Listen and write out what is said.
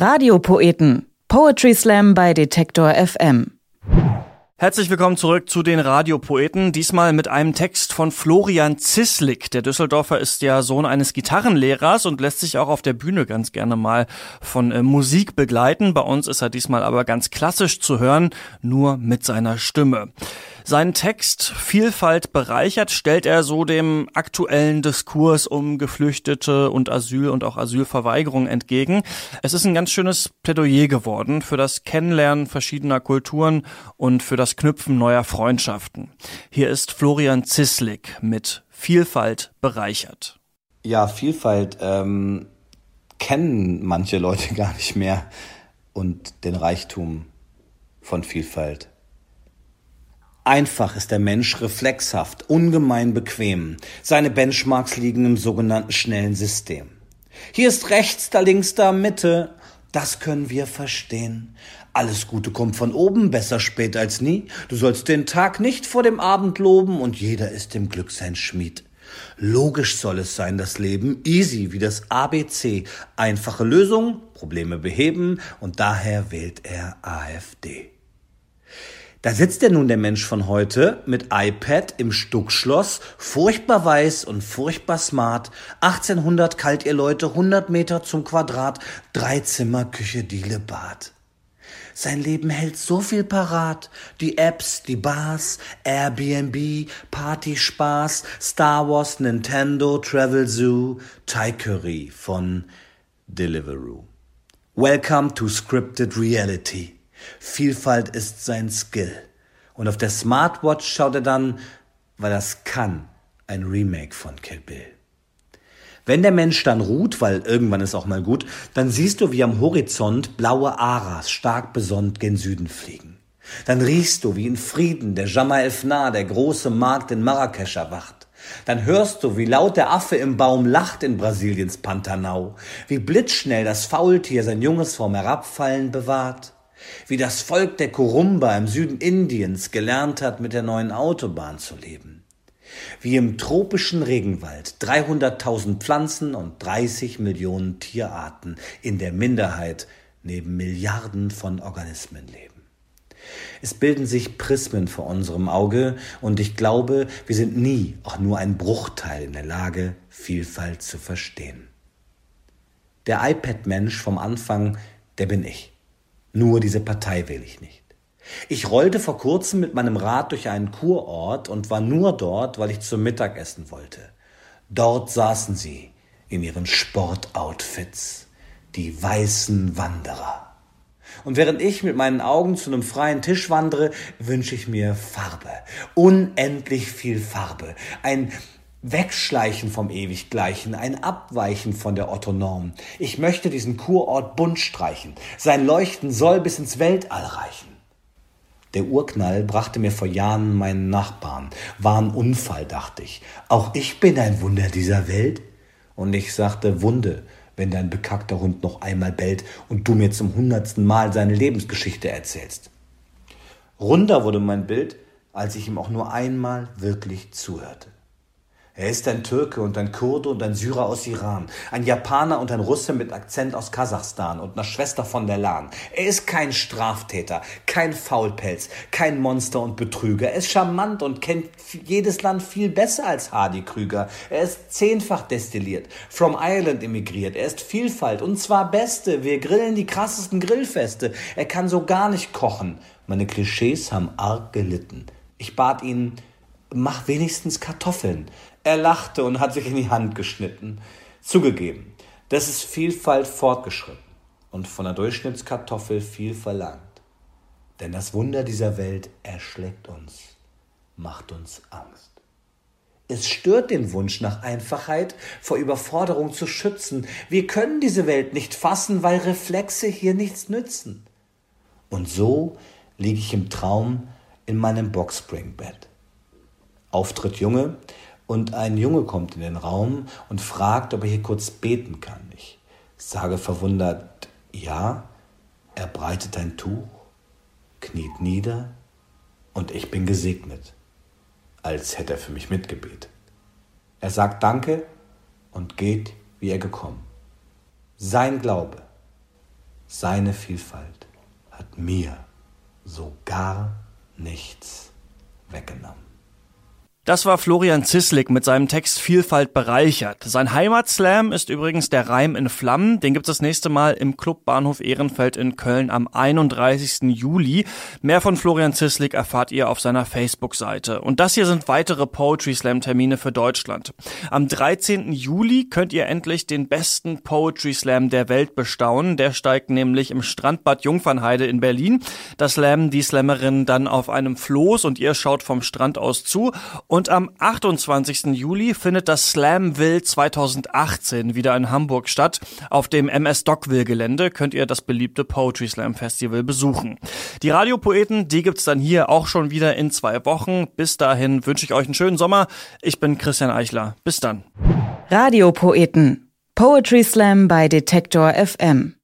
Radiopoeten. Poetry Slam bei Detektor FM. Herzlich willkommen zurück zu den Radiopoeten. Diesmal mit einem Text von Florian Zislik. Der Düsseldorfer ist ja Sohn eines Gitarrenlehrers und lässt sich auch auf der Bühne ganz gerne mal von äh, Musik begleiten. Bei uns ist er diesmal aber ganz klassisch zu hören, nur mit seiner Stimme. Seinen Text Vielfalt bereichert stellt er so dem aktuellen Diskurs um Geflüchtete und Asyl und auch Asylverweigerung entgegen. Es ist ein ganz schönes Plädoyer geworden für das Kennenlernen verschiedener Kulturen und für das Knüpfen neuer Freundschaften. Hier ist Florian Zislik mit Vielfalt bereichert. Ja, Vielfalt ähm, kennen manche Leute gar nicht mehr und den Reichtum von Vielfalt. Einfach ist der Mensch reflexhaft, ungemein bequem. Seine Benchmarks liegen im sogenannten schnellen System. Hier ist rechts, da links, da Mitte. Das können wir verstehen. Alles Gute kommt von oben, besser spät als nie. Du sollst den Tag nicht vor dem Abend loben und jeder ist dem Glück sein Schmied. Logisch soll es sein, das Leben, easy wie das ABC. Einfache Lösung, Probleme beheben und daher wählt er AfD. Da sitzt ja nun der Mensch von heute mit iPad im Stuckschloss, furchtbar weiß und furchtbar smart, 1800 kalt ihr Leute, 100 Meter zum Quadrat, drei Zimmer, Küche, Diele, Bad. Sein Leben hält so viel parat. Die Apps, die Bars, Airbnb, Party Spaß, Star Wars, Nintendo, Travel Zoo, Thai Curry von Deliveroo. Welcome to Scripted Reality. Vielfalt ist sein Skill. Und auf der Smartwatch schaut er dann, weil das kann, ein Remake von Kill Bill. Wenn der Mensch dann ruht, weil irgendwann ist auch mal gut, dann siehst du, wie am Horizont blaue Aras stark besonnt gen Süden fliegen. Dann riechst du, wie in Frieden der Jama Elfnar, der große Markt in Marrakesch erwacht. Dann hörst du, wie laut der Affe im Baum lacht in Brasiliens Pantanal, wie blitzschnell das Faultier sein Junges vorm Herabfallen bewahrt wie das Volk der Kurumba im Süden Indiens gelernt hat, mit der neuen Autobahn zu leben, wie im tropischen Regenwald 300.000 Pflanzen und 30 Millionen Tierarten in der Minderheit neben Milliarden von Organismen leben. Es bilden sich Prismen vor unserem Auge und ich glaube, wir sind nie auch nur ein Bruchteil in der Lage, Vielfalt zu verstehen. Der iPad-Mensch vom Anfang, der bin ich. Nur diese Partei will ich nicht. Ich rollte vor kurzem mit meinem Rad durch einen Kurort und war nur dort, weil ich zum Mittagessen wollte. Dort saßen sie in ihren Sportoutfits, die weißen Wanderer. Und während ich mit meinen Augen zu einem freien Tisch wandere, wünsche ich mir Farbe. Unendlich viel Farbe. Ein Wegschleichen vom Ewiggleichen, ein Abweichen von der Otto-Norm. Ich möchte diesen Kurort bunt streichen. Sein Leuchten soll bis ins Weltall reichen. Der Urknall brachte mir vor Jahren meinen Nachbarn. War ein Unfall, dachte ich. Auch ich bin ein Wunder dieser Welt. Und ich sagte, Wunde, wenn dein bekackter Hund noch einmal bellt und du mir zum hundertsten Mal seine Lebensgeschichte erzählst. Runder wurde mein Bild, als ich ihm auch nur einmal wirklich zuhörte. Er ist ein Türke und ein Kurde und ein Syrer aus Iran, ein Japaner und ein Russe mit Akzent aus Kasachstan und einer Schwester von der Lahn. Er ist kein Straftäter, kein Faulpelz, kein Monster und Betrüger. Er ist charmant und kennt jedes Land viel besser als Hardy Krüger. Er ist zehnfach destilliert, from Ireland emigriert. Er ist Vielfalt und zwar Beste. Wir grillen die krassesten Grillfeste. Er kann so gar nicht kochen. Meine Klischees haben arg gelitten. Ich bat ihn, mach wenigstens Kartoffeln. Er lachte und hat sich in die Hand geschnitten. Zugegeben, das ist Vielfalt fortgeschritten und von der Durchschnittskartoffel viel verlangt. Denn das Wunder dieser Welt erschlägt uns, macht uns Angst. Es stört den Wunsch nach Einfachheit, vor Überforderung zu schützen. Wir können diese Welt nicht fassen, weil Reflexe hier nichts nützen. Und so liege ich im Traum in meinem Boxspringbett. Auftritt Junge, und ein Junge kommt in den Raum und fragt, ob er hier kurz beten kann. Ich sage verwundert, ja, er breitet ein Tuch, kniet nieder und ich bin gesegnet, als hätte er für mich mitgebetet. Er sagt Danke und geht, wie er gekommen. Sein Glaube seine Vielfalt hat mir so gar nichts weggenommen. Das war Florian Zislik mit seinem Text Vielfalt bereichert. Sein Heimatslam ist übrigens der Reim in Flammen. Den gibt es das nächste Mal im Club Bahnhof Ehrenfeld in Köln am 31. Juli. Mehr von Florian Zislik erfahrt ihr auf seiner Facebook-Seite. Und das hier sind weitere Poetry Slam Termine für Deutschland. Am 13. Juli könnt ihr endlich den besten Poetry Slam der Welt bestaunen. Der steigt nämlich im Strandbad Jungfernheide in Berlin. Das Slam die Slammerin dann auf einem Floß und ihr schaut vom Strand aus zu. Und am 28. Juli findet das Slamville 2018 wieder in Hamburg statt. Auf dem MS Dockville Gelände könnt ihr das beliebte Poetry Slam Festival besuchen. Die Radiopoeten, die gibt's dann hier auch schon wieder in zwei Wochen. Bis dahin wünsche ich euch einen schönen Sommer. Ich bin Christian Eichler. Bis dann. Radiopoeten. Poetry Slam bei Detektor FM.